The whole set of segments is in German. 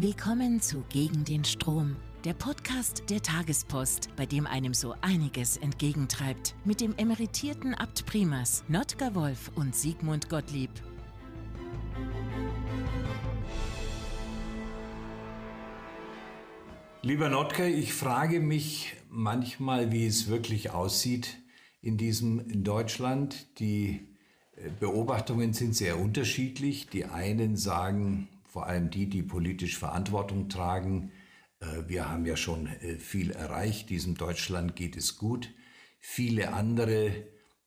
Willkommen zu Gegen den Strom, der Podcast der Tagespost, bei dem einem so einiges entgegentreibt, mit dem emeritierten Abt Primas, Notker Wolf und Sigmund Gottlieb. Lieber Notker, ich frage mich manchmal, wie es wirklich aussieht in diesem Deutschland. Die Beobachtungen sind sehr unterschiedlich. Die einen sagen, vor allem die, die politisch Verantwortung tragen. Äh, wir haben ja schon äh, viel erreicht, diesem Deutschland geht es gut. Viele andere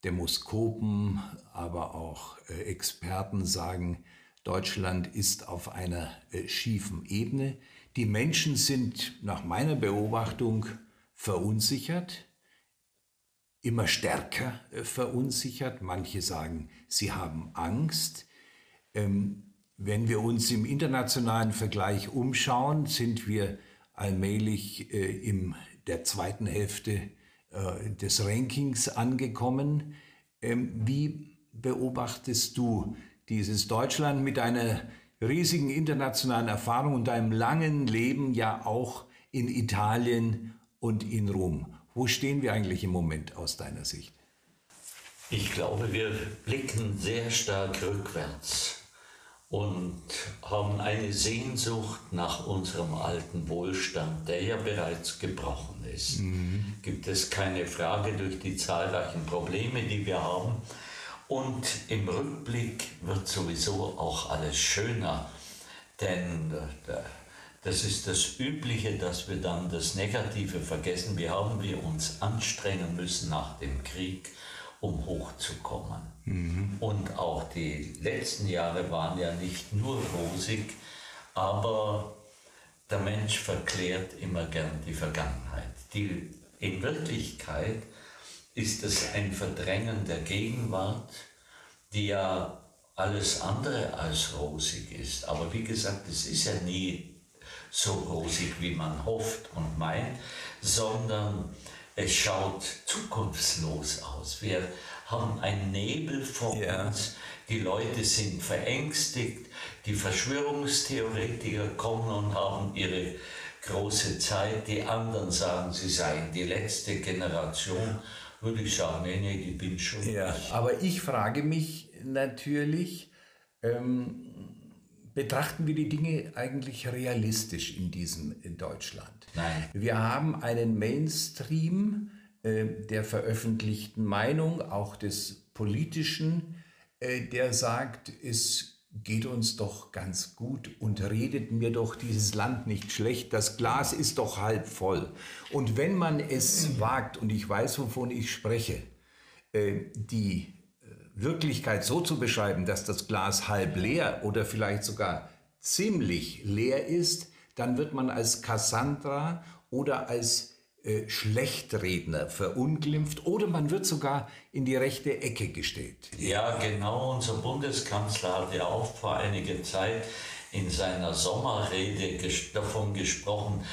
Demoskopen, aber auch äh, Experten sagen, Deutschland ist auf einer schiefen Ebene. Die Menschen sind nach meiner Beobachtung verunsichert, immer stärker verunsichert. Manche sagen, sie haben Angst. Ähm, wenn wir uns im internationalen Vergleich umschauen, sind wir allmählich äh, in der zweiten Hälfte äh, des Rankings angekommen. Ähm, wie beobachtest du dieses Deutschland mit einer riesigen internationalen Erfahrung und deinem langen Leben ja auch in Italien und in Rom? Wo stehen wir eigentlich im Moment aus deiner Sicht? Ich glaube, wir blicken sehr stark rückwärts und haben eine Sehnsucht nach unserem alten Wohlstand, der ja bereits gebrochen ist. Mhm. Gibt es keine Frage durch die zahlreichen Probleme, die wir haben. Und im Rückblick wird sowieso auch alles schöner, denn äh, das ist das Übliche, dass wir dann das Negative vergessen. Wie haben wir uns anstrengen müssen nach dem Krieg? um hochzukommen. Mhm. Und auch die letzten Jahre waren ja nicht nur rosig, aber der Mensch verklärt immer gern die Vergangenheit. Die, in Wirklichkeit ist es ein Verdrängen der Gegenwart, die ja alles andere als rosig ist. Aber wie gesagt, es ist ja nie so rosig, wie man hofft und meint, sondern es schaut zukunftslos aus. Wir haben einen Nebel vor ja. uns. Die Leute sind verängstigt. Die Verschwörungstheoretiker kommen und haben ihre große Zeit. Die anderen sagen, sie seien die letzte Generation. Würde ich sagen, nee, nee, die bin schon. Ja, ich. aber ich frage mich natürlich, ähm, betrachten wir die Dinge eigentlich realistisch in diesem in Deutschland? Nein. Wir haben einen Mainstream äh, der veröffentlichten Meinung, auch des politischen, äh, der sagt, es geht uns doch ganz gut und redet mir doch dieses Land nicht schlecht. Das Glas ist doch halb voll. Und wenn man es wagt, und ich weiß, wovon ich spreche, äh, die Wirklichkeit so zu beschreiben, dass das Glas halb leer oder vielleicht sogar ziemlich leer ist, dann wird man als Cassandra oder als äh, Schlechtredner verunglimpft oder man wird sogar in die rechte Ecke gestellt. Ja, genau. Unser Bundeskanzler hat ja auch vor einiger Zeit in seiner Sommerrede davon gesprochen,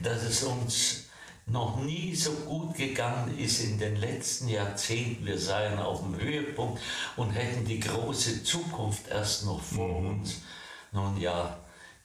dass es uns noch nie so gut gegangen ist in den letzten Jahrzehnten. Wir seien auf dem Höhepunkt und hätten die große Zukunft erst noch vor mhm. uns. Nun ja,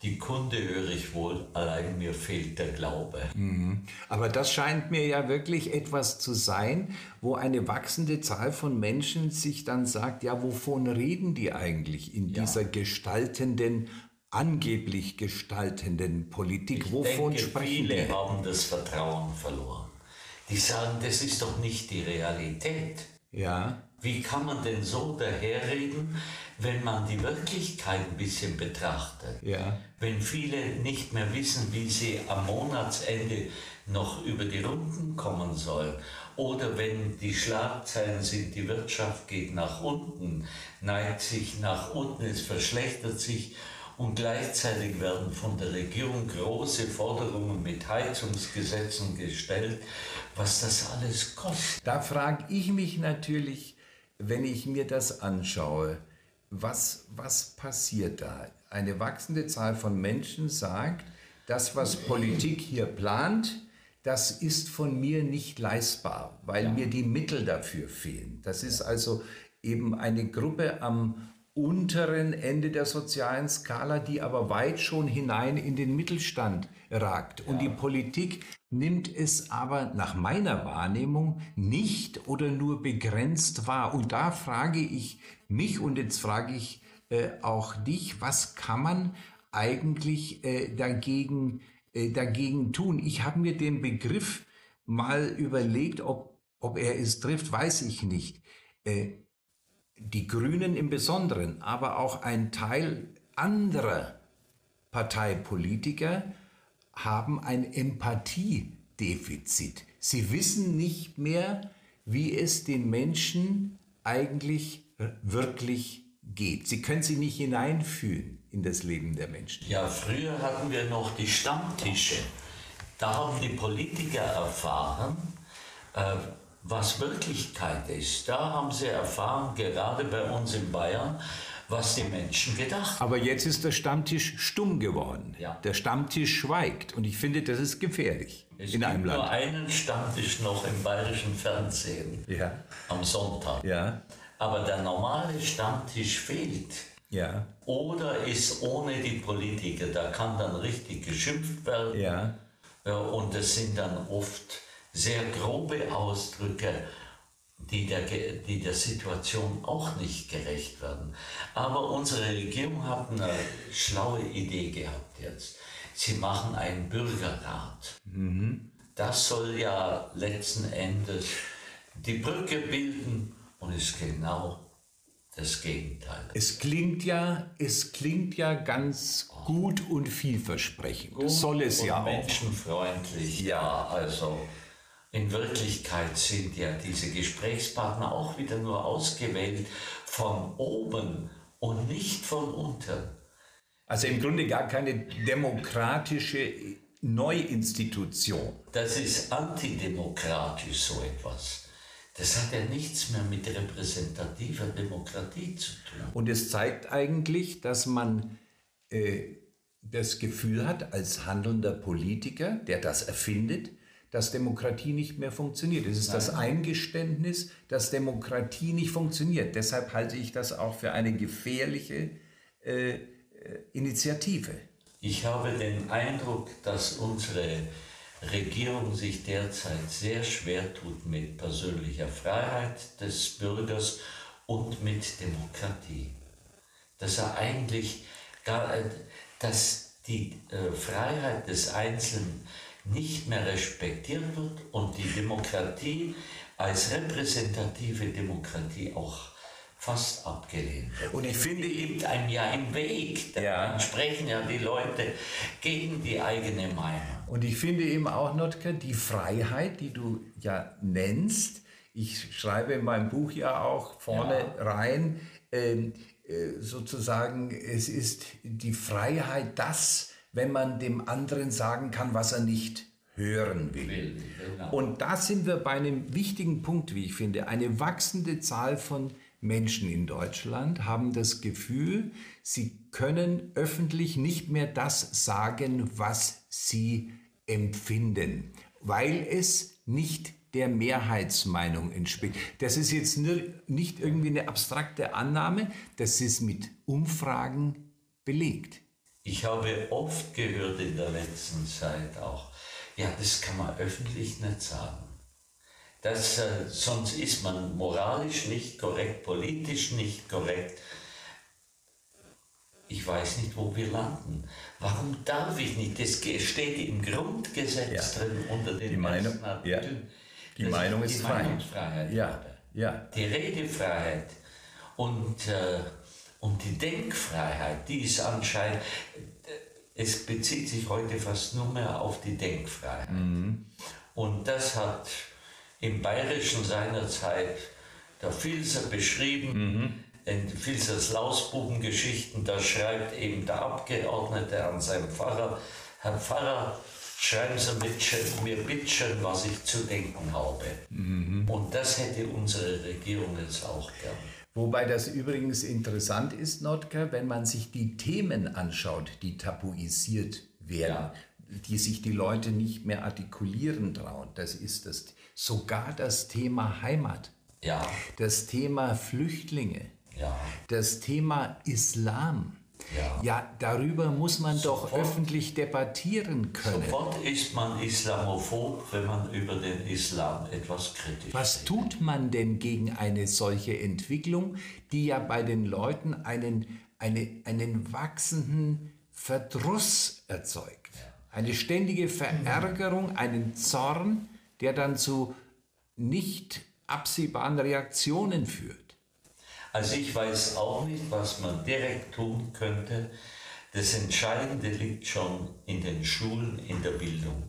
die Kunde höre ich wohl, allein mir fehlt der Glaube. Mhm. Aber das scheint mir ja wirklich etwas zu sein, wo eine wachsende Zahl von Menschen sich dann sagt, ja, wovon reden die eigentlich in ja. dieser gestaltenden angeblich gestaltenden Politik. Ich Wovon denke, sprechen viele wir? haben das Vertrauen verloren. Die sagen, das ist doch nicht die Realität. Ja. Wie kann man denn so daherreden, wenn man die Wirklichkeit ein bisschen betrachtet? Ja. Wenn viele nicht mehr wissen, wie sie am Monatsende noch über die Runden kommen sollen. Oder wenn die Schlagzeilen sind, die Wirtschaft geht nach unten, neigt sich nach unten, es verschlechtert sich und gleichzeitig werden von der Regierung große Forderungen mit Heizungsgesetzen gestellt, was das alles kostet. Da frage ich mich natürlich, wenn ich mir das anschaue, was, was passiert da? Eine wachsende Zahl von Menschen sagt, das, was Politik hier plant, das ist von mir nicht leistbar, weil ja. mir die Mittel dafür fehlen. Das ist also eben eine Gruppe am unteren Ende der sozialen Skala, die aber weit schon hinein in den Mittelstand ragt. Und die Politik nimmt es aber nach meiner Wahrnehmung nicht oder nur begrenzt wahr. Und da frage ich mich und jetzt frage ich äh, auch dich, was kann man eigentlich äh, dagegen, äh, dagegen tun? Ich habe mir den Begriff mal überlegt, ob, ob er es trifft, weiß ich nicht. Äh, die Grünen im Besonderen, aber auch ein Teil anderer Parteipolitiker haben ein Empathiedefizit. Sie wissen nicht mehr, wie es den Menschen eigentlich wirklich geht. Sie können sich nicht hineinfühlen in das Leben der Menschen. Ja, früher hatten wir noch die Stammtische. Da haben die Politiker erfahren, äh, was Wirklichkeit ist. Da haben sie erfahren, gerade bei uns in Bayern, was die Menschen gedacht haben. Aber jetzt ist der Stammtisch stumm geworden. Ja. Der Stammtisch schweigt. Und ich finde, das ist gefährlich es in einem Land. Es gibt nur einen Stammtisch noch im bayerischen Fernsehen ja. am Sonntag. Ja. Aber der normale Stammtisch fehlt. Ja. Oder ist ohne die Politiker. Da kann dann richtig geschimpft werden. Ja. Und das sind dann oft sehr grobe Ausdrücke, die der, die der Situation auch nicht gerecht werden. Aber unsere Regierung hat eine schlaue Idee gehabt jetzt. Sie machen einen Bürgerrat. Mhm. Das soll ja letzten Endes die Brücke bilden und ist genau das Gegenteil. Es klingt ja, es klingt ja ganz gut und vielversprechend. Gut soll es ja auch. Menschenfreundlich, ja, also. In Wirklichkeit sind ja diese Gesprächspartner auch wieder nur ausgewählt von oben und nicht von unten. Also im Grunde gar keine demokratische Neuinstitution. Das ist antidemokratisch so etwas. Das hat ja nichts mehr mit repräsentativer Demokratie zu tun. Und es zeigt eigentlich, dass man äh, das Gefühl hat, als handelnder Politiker, der das erfindet, dass Demokratie nicht mehr funktioniert. Es ist Nein. das Eingeständnis, dass Demokratie nicht funktioniert. Deshalb halte ich das auch für eine gefährliche äh, äh, Initiative. Ich habe den Eindruck, dass unsere Regierung sich derzeit sehr schwer tut mit persönlicher Freiheit des Bürgers und mit Demokratie. Dass er eigentlich gar, dass die äh, Freiheit des Einzelnen nicht mehr respektiert wird und die Demokratie als repräsentative Demokratie auch fast abgelehnt wird. Und ich finde eben einem ja im Weg. Da ja. sprechen ja die Leute gegen die eigene Meinung. Und ich finde eben auch, Notke, die Freiheit, die du ja nennst, ich schreibe in meinem Buch ja auch vorne ja. rein, ähm, äh, sozusagen, es ist die Freiheit, das wenn man dem anderen sagen kann, was er nicht hören will. will genau. Und da sind wir bei einem wichtigen Punkt, wie ich finde. Eine wachsende Zahl von Menschen in Deutschland haben das Gefühl, sie können öffentlich nicht mehr das sagen, was sie empfinden, weil es nicht der Mehrheitsmeinung entspricht. Das ist jetzt nicht irgendwie eine abstrakte Annahme, das ist mit Umfragen belegt. Ich habe oft gehört in der letzten Zeit auch, ja, das kann man öffentlich nicht sagen. Das, äh, sonst ist man moralisch nicht korrekt, politisch nicht korrekt. Ich weiß nicht, wo wir landen. Warum darf ich nicht? Das steht im Grundgesetz ja. drin unter den die Meinung, ja. Die Meinung ist die frei. Meinungsfreiheit. Ja. Ja. Die Redefreiheit. Und äh, und die Denkfreiheit, die ist anscheinend, es bezieht sich heute fast nur mehr auf die Denkfreiheit. Mhm. Und das hat im Bayerischen seinerzeit der Filzer beschrieben, mhm. in Filzers Lausbubengeschichten, da schreibt eben der Abgeordnete an seinem Pfarrer, Herr Pfarrer, schreiben Sie mit, mir bitte was ich zu denken habe. Mhm. Und das hätte unsere Regierung jetzt auch gern. Wobei das übrigens interessant ist, Notker, wenn man sich die Themen anschaut, die tabuisiert werden, ja. die sich die Leute nicht mehr artikulieren trauen. Das ist das, sogar das Thema Heimat, ja. das Thema Flüchtlinge, ja. Das Thema Islam. Ja. ja, darüber muss man sofort, doch öffentlich debattieren können. Sofort ist man islamophob, wenn man über den Islam etwas kritisch Was tut man denn gegen eine solche Entwicklung, die ja bei den Leuten einen, eine, einen wachsenden Verdruss erzeugt? Eine ständige Verärgerung, einen Zorn, der dann zu nicht absehbaren Reaktionen führt. Also ich weiß auch nicht, was man direkt tun könnte. Das Entscheidende liegt schon in den Schulen, in der Bildung.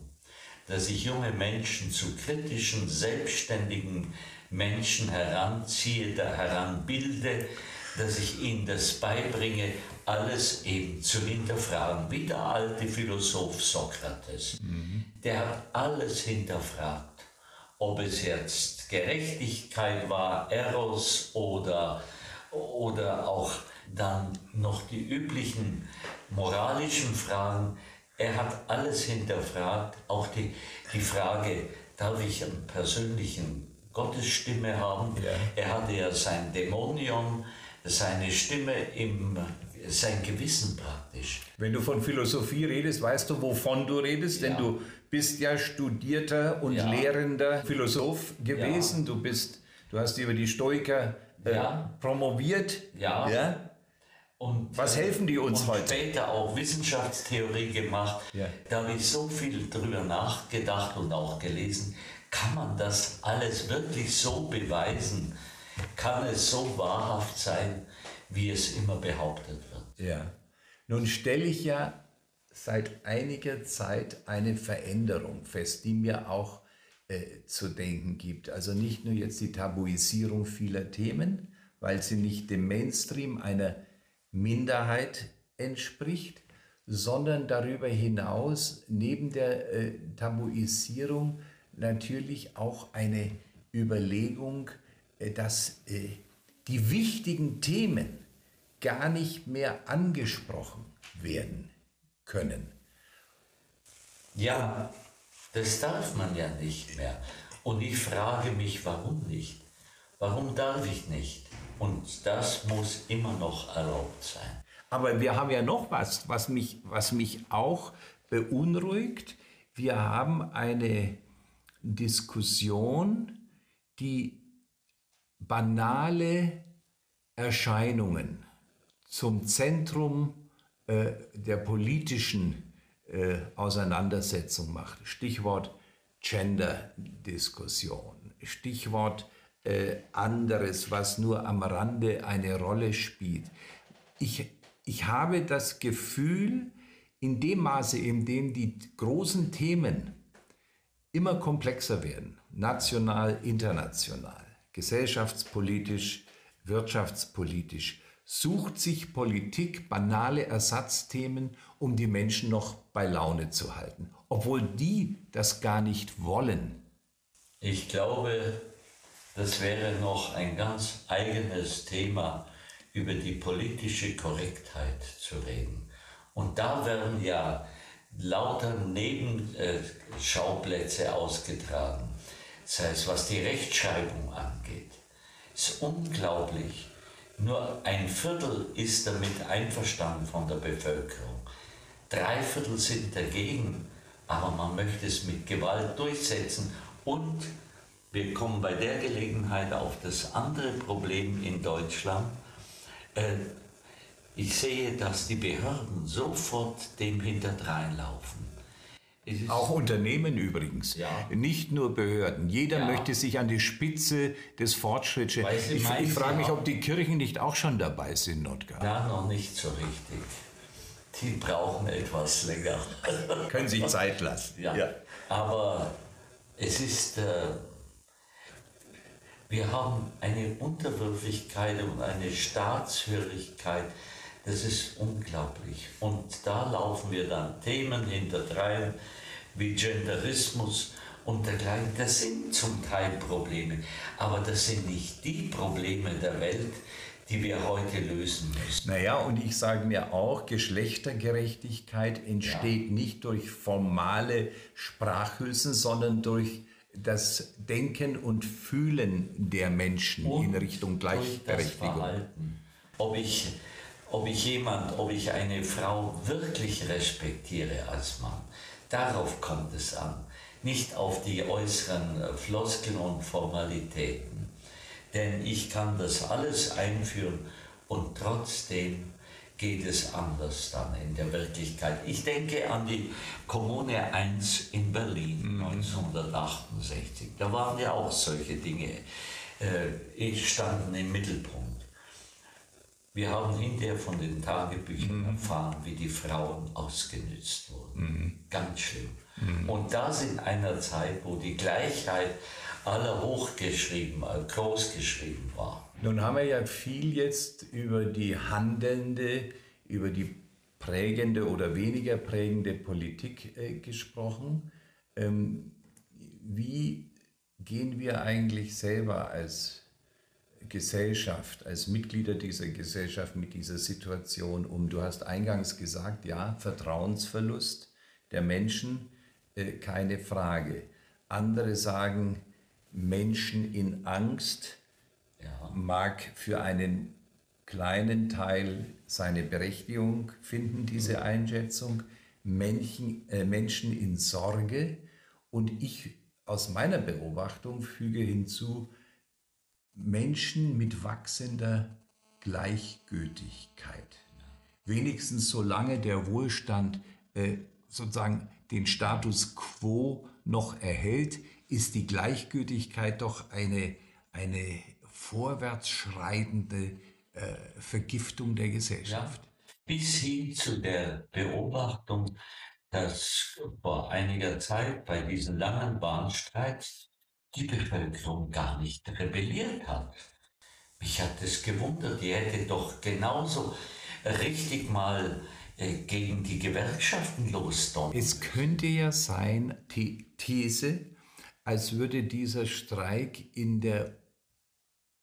Dass ich junge Menschen zu kritischen, selbstständigen Menschen heranziehe, da heranbilde, dass ich ihnen das beibringe, alles eben zu hinterfragen, wie der alte Philosoph Sokrates. Mhm. Der hat alles hinterfragt, ob es jetzt Gerechtigkeit war, Eros oder oder auch dann noch die üblichen moralischen Fragen. Er hat alles hinterfragt, auch die, die Frage, darf ich einen persönlichen Gottesstimme haben? Ja. Er hatte ja sein Dämonion, seine Stimme im sein Gewissen praktisch. Wenn du von Philosophie redest, weißt du, wovon du redest, ja. denn du bist ja studierter und ja. lehrender Philosoph gewesen. Du bist, du hast über die Stoiker ja. promoviert. Ja. ja. Und, Was helfen die uns und heute? später auch Wissenschaftstheorie gemacht. Ja. Da habe ich so viel drüber nachgedacht und auch gelesen. Kann man das alles wirklich so beweisen? Kann es so wahrhaft sein, wie es immer behauptet wird? Ja. Nun stelle ich ja seit einiger Zeit eine Veränderung fest, die mir auch äh, zu denken gibt. Also nicht nur jetzt die Tabuisierung vieler Themen, weil sie nicht dem Mainstream einer Minderheit entspricht, sondern darüber hinaus neben der äh, Tabuisierung natürlich auch eine Überlegung, äh, dass äh, die wichtigen Themen gar nicht mehr angesprochen werden können. Ja, das darf man ja nicht mehr. Und ich frage mich, warum nicht? Warum darf ich nicht? Und das muss immer noch erlaubt sein. Aber wir haben ja noch was, was mich, was mich auch beunruhigt. Wir haben eine Diskussion, die banale Erscheinungen zum Zentrum äh, der politischen äh, Auseinandersetzung macht. Stichwort Gender-Diskussion, Stichwort äh, anderes, was nur am Rande eine Rolle spielt. Ich, ich habe das Gefühl, in dem Maße, in dem die großen Themen immer komplexer werden, national, international, gesellschaftspolitisch, wirtschaftspolitisch, sucht sich Politik banale Ersatzthemen, um die Menschen noch bei Laune zu halten, obwohl die das gar nicht wollen. Ich glaube, das wäre noch ein ganz eigenes Thema, über die politische Korrektheit zu reden. Und da werden ja lauter Nebenschauplätze ausgetragen. Das heißt, was die Rechtschreibung angeht, ist unglaublich nur ein Viertel ist damit einverstanden von der Bevölkerung. Drei Viertel sind dagegen, aber man möchte es mit Gewalt durchsetzen. Und wir kommen bei der Gelegenheit auf das andere Problem in Deutschland. Äh, ich sehe, dass die Behörden sofort dem hinterdreinlaufen. Auch Unternehmen übrigens, ja. nicht nur Behörden. Jeder ja. möchte sich an die Spitze des Fortschritts. Ich, ich frage mich, ob die Kirchen nicht auch schon dabei sind, Notgar. Ja, noch nicht so richtig. Die brauchen etwas länger. Können sich Zeit lassen. Ja. ja. Aber es ist, äh, wir haben eine Unterwürfigkeit und eine Staatshörigkeit, das ist unglaublich. Und da laufen wir dann Themen hinterdrein wie Genderismus und dergleichen. Das sind zum Teil Probleme, aber das sind nicht die Probleme der Welt, die wir heute lösen müssen. Naja, und ich sage mir auch, Geschlechtergerechtigkeit entsteht ja. nicht durch formale Sprachhülsen, sondern durch das Denken und Fühlen der Menschen und in Richtung Gleichberechtigung. ob ich, ob ich jemand, ob ich eine Frau wirklich respektiere als Mann. Darauf kommt es an, nicht auf die äußeren Floskeln und Formalitäten. Denn ich kann das alles einführen und trotzdem geht es anders dann in der Wirklichkeit. Ich denke an die Kommune 1 in Berlin mhm. 1968. Da waren ja auch solche Dinge, äh, standen im Mittelpunkt. Wir haben hinterher von den Tagebüchern mhm. erfahren, wie die Frauen ausgenützt wurden. Mhm. Ganz schlimm. Mhm. Und das in einer Zeit, wo die Gleichheit aller hochgeschrieben, äh, großgeschrieben war. Nun haben wir ja viel jetzt über die handelnde, über die prägende oder weniger prägende Politik äh, gesprochen. Ähm, wie gehen wir eigentlich selber als Gesellschaft, als Mitglieder dieser Gesellschaft mit dieser Situation um? Du hast eingangs gesagt, ja, Vertrauensverlust der Menschen, äh, keine Frage. Andere sagen, Menschen in Angst ja. mag für einen kleinen Teil seine Berechtigung finden, diese Einschätzung. Menschen, äh, Menschen in Sorge und ich aus meiner Beobachtung füge hinzu, Menschen mit wachsender Gleichgültigkeit. Wenigstens solange der Wohlstand äh, sozusagen den Status quo noch erhält, ist die Gleichgültigkeit doch eine, eine vorwärtsschreitende äh, Vergiftung der Gesellschaft. Ja, bis hin zu der Beobachtung, dass vor einiger Zeit bei diesen langen Bahnstreiks die Bevölkerung gar nicht rebelliert hat. Mich hat es gewundert, die hätte doch genauso richtig mal äh, gegen die Gewerkschaften losdonnern. Es könnte ja sein, die These, als würde dieser Streik in der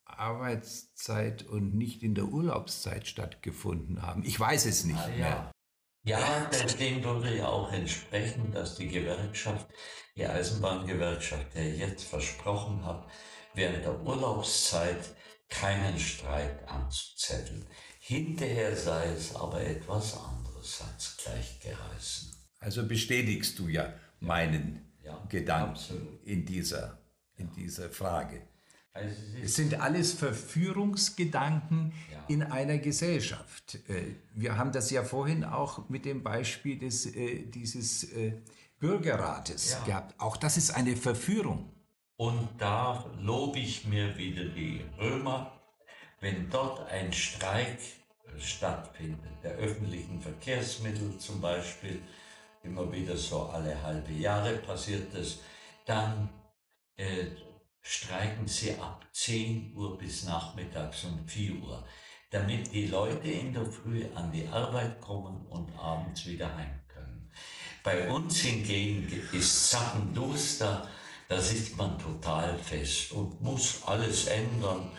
Arbeitszeit und nicht in der Urlaubszeit stattgefunden haben. Ich weiß es nicht ja. mehr. Ja, dem würde ja auch entsprechen, dass die Gewerkschaft, die Eisenbahngewerkschaft, der jetzt versprochen hat, während der Urlaubszeit keinen Streik anzuzetteln. Hinterher sei es aber etwas anderes, hat es gleich geheißen. Also bestätigst du ja meinen ja, Gedanken absolut. in dieser, in dieser Frage. Also es sind alles Verführungsgedanken ja. in einer Gesellschaft. Äh, wir haben das ja vorhin auch mit dem Beispiel des, äh, dieses äh, Bürgerrates gehabt. Auch das ist eine Verführung. Und da lobe ich mir wieder die Römer, wenn dort ein Streik stattfindet, der öffentlichen Verkehrsmittel zum Beispiel, immer wieder so alle halbe Jahre passiert das, dann äh, streiken sie ab 10 Uhr bis nachmittags um 4 Uhr, damit die Leute in der Früh an die Arbeit kommen und abends wieder heim können. Bei uns hingegen ist Zappenduster, da sitzt man total fest und muss alles ändern.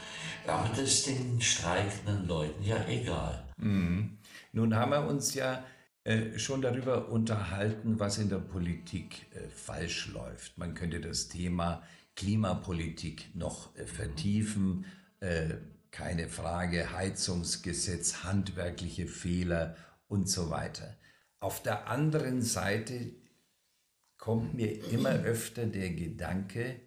Aber das ist den streikenden Leuten ja egal. Mhm. Nun haben wir uns ja äh, schon darüber unterhalten, was in der Politik äh, falsch läuft. Man könnte das Thema Klimapolitik noch äh, vertiefen. Äh, keine Frage, Heizungsgesetz, handwerkliche Fehler und so weiter. Auf der anderen Seite kommt mir immer öfter der Gedanke,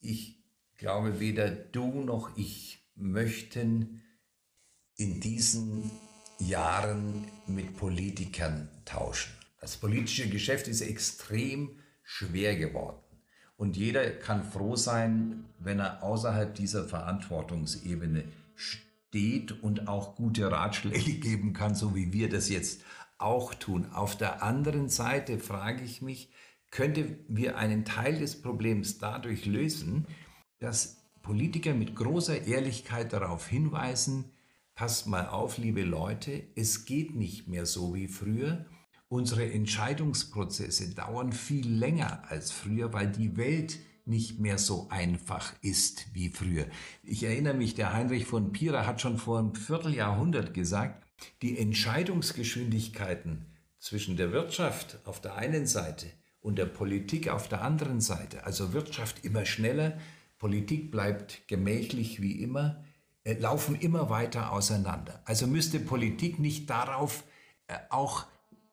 ich glaube, weder du noch ich möchten in diesen Jahren mit Politikern tauschen. Das politische Geschäft ist extrem schwer geworden. Und jeder kann froh sein, wenn er außerhalb dieser Verantwortungsebene steht und auch gute Ratschläge geben kann, so wie wir das jetzt auch tun. Auf der anderen Seite frage ich mich, könnte wir einen Teil des Problems dadurch lösen, dass Politiker mit großer Ehrlichkeit darauf hinweisen, passt mal auf, liebe Leute, es geht nicht mehr so wie früher Unsere Entscheidungsprozesse dauern viel länger als früher, weil die Welt nicht mehr so einfach ist wie früher. Ich erinnere mich, der Heinrich von Pira hat schon vor einem Vierteljahrhundert gesagt, die Entscheidungsgeschwindigkeiten zwischen der Wirtschaft auf der einen Seite und der Politik auf der anderen Seite, also Wirtschaft immer schneller, Politik bleibt gemächlich wie immer, laufen immer weiter auseinander. Also müsste Politik nicht darauf äh, auch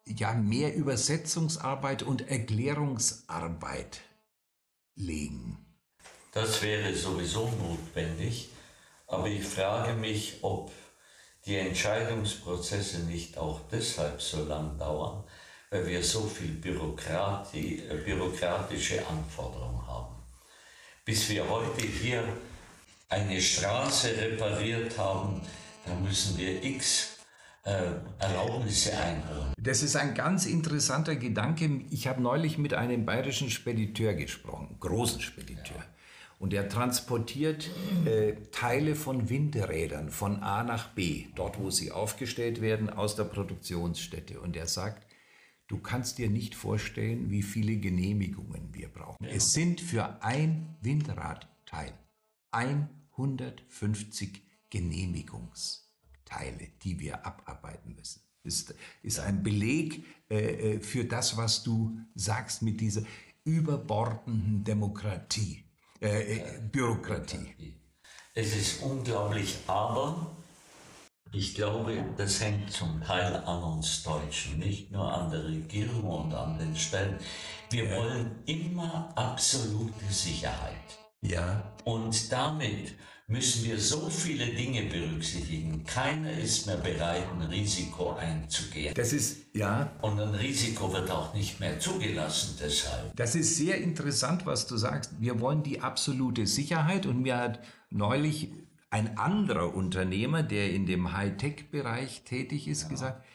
ja mehr Übersetzungsarbeit und Erklärungsarbeit legen. Das wäre sowieso notwendig, aber ich frage mich, ob die Entscheidungsprozesse nicht auch deshalb so lang dauern, weil wir so viel Bürokratie, äh, bürokratische Anforderungen haben. Bis wir heute hier eine Straße repariert haben, da müssen wir x äh, Erlaubnisse einholen. Das ist ein ganz interessanter Gedanke. Ich habe neulich mit einem bayerischen Spediteur gesprochen, großen Spediteur. Ja. Und er transportiert äh, Teile von Windrädern von A nach B, dort wo sie aufgestellt werden, aus der Produktionsstätte. Und er sagt, du kannst dir nicht vorstellen, wie viele Genehmigungen wir brauchen. Ja. Es sind für ein Windradteil 150 Genehmigungsteile, die wir abarbeiten müssen. Ist, ist ein Beleg äh, äh für das, was du sagst mit dieser überbordenden Demokratie. Äh, äh, Bürokratie. Es ist unglaublich, aber ich glaube, das hängt zum Teil an uns Deutschen, nicht nur an der Regierung und an den Stellen. Wir wollen immer absolute Sicherheit. Ja. Und damit müssen wir so viele Dinge berücksichtigen. Keiner ist mehr bereit, ein Risiko einzugehen. Das ist, ja. Und ein Risiko wird auch nicht mehr zugelassen deshalb. Das ist sehr interessant, was du sagst. Wir wollen die absolute Sicherheit und mir hat neulich ein anderer Unternehmer, der in dem Hightech-Bereich tätig ist, ja. gesagt,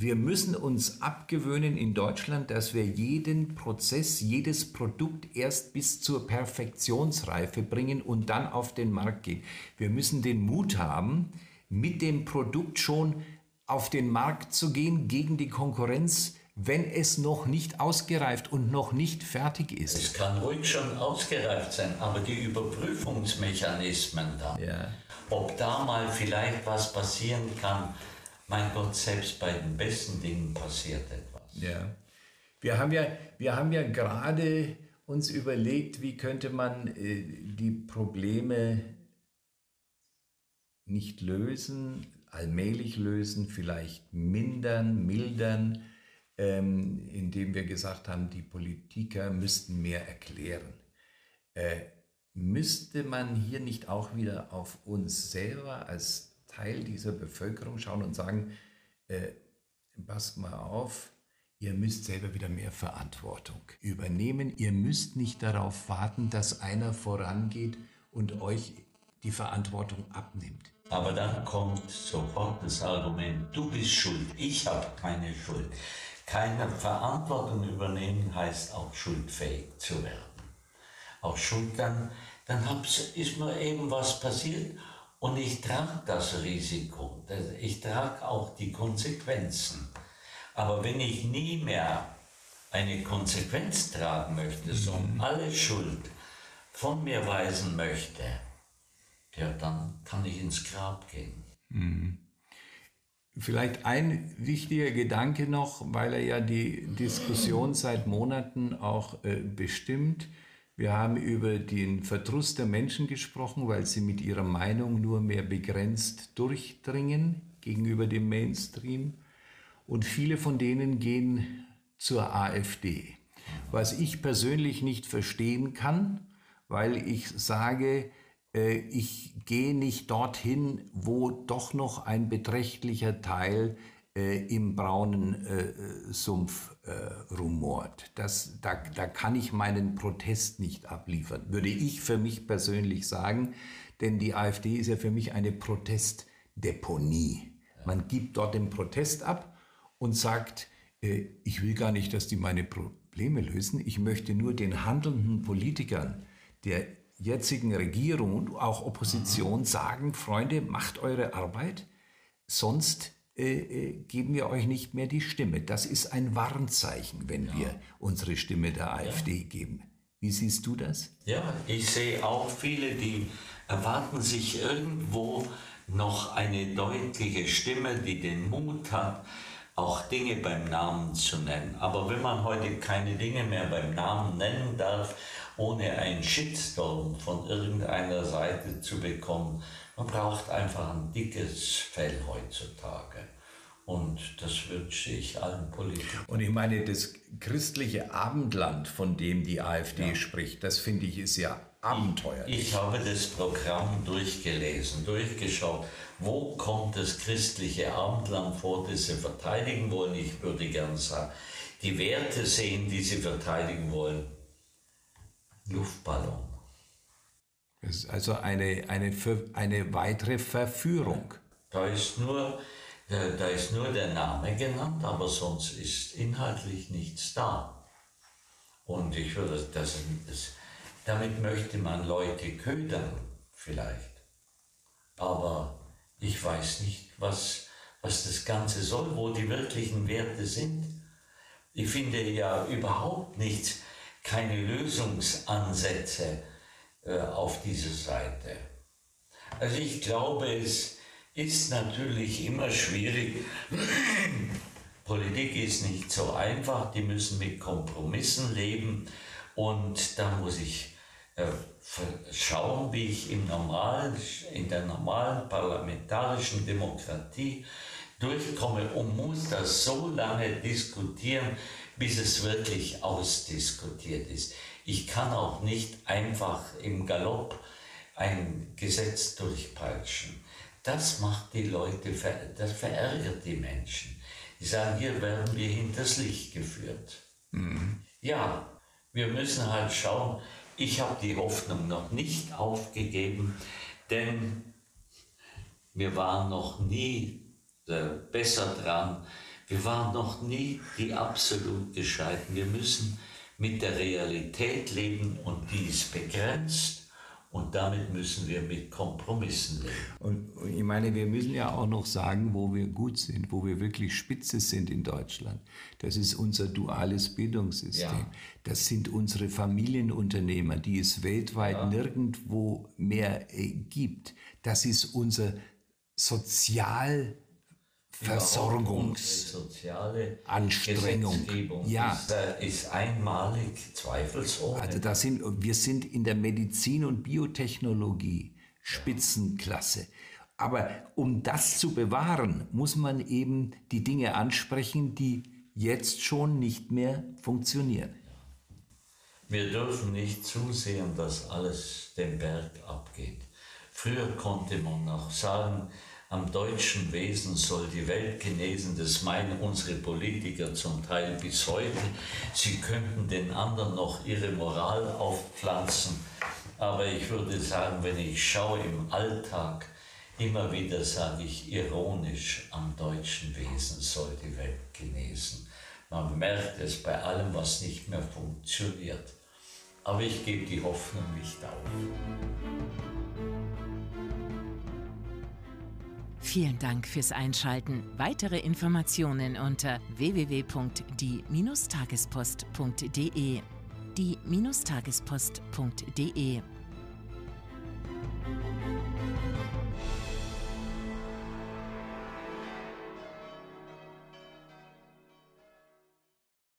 wir müssen uns abgewöhnen in Deutschland, dass wir jeden Prozess, jedes Produkt erst bis zur Perfektionsreife bringen und dann auf den Markt gehen. Wir müssen den Mut haben, mit dem Produkt schon auf den Markt zu gehen gegen die Konkurrenz, wenn es noch nicht ausgereift und noch nicht fertig ist. Es kann ruhig schon ausgereift sein, aber die Überprüfungsmechanismen da, ja. ob da mal vielleicht was passieren kann, mein Gott, selbst bei den besten Dingen passiert etwas. Ja. Wir haben ja, wir haben ja gerade uns überlegt, wie könnte man äh, die Probleme nicht lösen, allmählich lösen, vielleicht mindern, mildern, ähm, indem wir gesagt haben, die Politiker müssten mehr erklären. Äh, müsste man hier nicht auch wieder auf uns selber als Teil dieser Bevölkerung schauen und sagen, äh, passt mal auf, ihr müsst selber wieder mehr Verantwortung übernehmen. Ihr müsst nicht darauf warten, dass einer vorangeht und euch die Verantwortung abnimmt. Aber dann kommt sofort das Argument, du bist schuld, ich habe keine Schuld. Keine Verantwortung übernehmen heißt auch schuldfähig zu werden. Auch Schuld, dann, dann ist mir eben was passiert und ich trage das Risiko, ich trage auch die Konsequenzen. Aber wenn ich nie mehr eine Konsequenz tragen möchte, sondern mhm. alle Schuld von mir weisen möchte, ja, dann kann ich ins Grab gehen. Mhm. Vielleicht ein wichtiger Gedanke noch, weil er ja die Diskussion seit Monaten auch äh, bestimmt. Wir haben über den Verdruss der Menschen gesprochen, weil sie mit ihrer Meinung nur mehr begrenzt durchdringen gegenüber dem Mainstream. Und viele von denen gehen zur AfD. Was ich persönlich nicht verstehen kann, weil ich sage, äh, ich gehe nicht dorthin, wo doch noch ein beträchtlicher Teil äh, im braunen äh, Sumpf äh, rumort. Das, da, da kann ich meinen Protest nicht abliefern, würde ich für mich persönlich sagen, denn die AfD ist ja für mich eine Protestdeponie. Man gibt dort den Protest ab und sagt, äh, ich will gar nicht, dass die meine Probleme lösen, ich möchte nur den handelnden Politikern der jetzigen Regierung und auch Opposition sagen, Freunde, macht eure Arbeit, sonst äh, äh, geben wir euch nicht mehr die Stimme. Das ist ein Warnzeichen, wenn ja. wir unsere Stimme der AfD ja. geben. Wie siehst du das? Ja, ich sehe auch viele, die erwarten sich irgendwo noch eine deutliche Stimme, die den Mut hat, auch Dinge beim Namen zu nennen. Aber wenn man heute keine Dinge mehr beim Namen nennen darf ohne einen Shitstorm von irgendeiner Seite zu bekommen. Man braucht einfach ein dickes Fell heutzutage. Und das wünsche ich allen Politikern. Und ich meine, das christliche Abendland, von dem die AfD ja. spricht, das finde ich ist ja abenteuerlich. Ich, ich habe das Programm durchgelesen, durchgeschaut. Wo kommt das christliche Abendland vor, das sie verteidigen wollen? Ich würde gern sagen, die Werte sehen, die sie verteidigen wollen. Luftballon. Das ist also eine, eine, eine weitere Verführung. Da ist nur da ist nur der Name genannt, aber sonst ist inhaltlich nichts da. Und ich würde, das, das, damit möchte man Leute ködern, vielleicht. Aber ich weiß nicht, was, was das Ganze soll, wo die wirklichen Werte sind. Ich finde ja überhaupt nichts, keine Lösungsansätze äh, auf dieser Seite. Also ich glaube, es, ist natürlich immer schwierig. Politik ist nicht so einfach, die müssen mit Kompromissen leben und da muss ich äh, schauen, wie ich im normalen, in der normalen parlamentarischen Demokratie durchkomme und muss das so lange diskutieren, bis es wirklich ausdiskutiert ist. Ich kann auch nicht einfach im Galopp ein Gesetz durchpeitschen. Das macht die Leute, das verärgert die Menschen. Die sagen, hier werden wir hinters Licht geführt. Mhm. Ja, wir müssen halt schauen. Ich habe die Hoffnung noch nicht aufgegeben, denn wir waren noch nie äh, besser dran. Wir waren noch nie die absolut Gescheiten. Wir müssen mit der Realität leben und die ist begrenzt. Und damit müssen wir mit Kompromissen leben. Und ich meine, wir müssen ja auch noch sagen, wo wir gut sind, wo wir wirklich spitze sind in Deutschland. Das ist unser duales Bildungssystem. Ja. Das sind unsere Familienunternehmer, die es weltweit ja. nirgendwo mehr äh, gibt. Das ist unser Sozial Versorgungsanstrengung. Ja. Ist, äh, ist einmalig, zweifelsohne. Also das sind, wir sind in der Medizin und Biotechnologie Spitzenklasse. Aber um das zu bewahren, muss man eben die Dinge ansprechen, die jetzt schon nicht mehr funktionieren. Wir dürfen nicht zusehen, dass alles den Berg abgeht. Früher konnte man noch sagen, am deutschen Wesen soll die Welt genesen, das meinen unsere Politiker zum Teil bis heute. Sie könnten den anderen noch ihre Moral aufpflanzen. Aber ich würde sagen, wenn ich schaue im Alltag, immer wieder sage ich ironisch, am deutschen Wesen soll die Welt genesen. Man merkt es bei allem, was nicht mehr funktioniert. Aber ich gebe die Hoffnung nicht auf. Vielen Dank fürs Einschalten. Weitere Informationen unter www.die-tagespost.de. Die-tagespost.de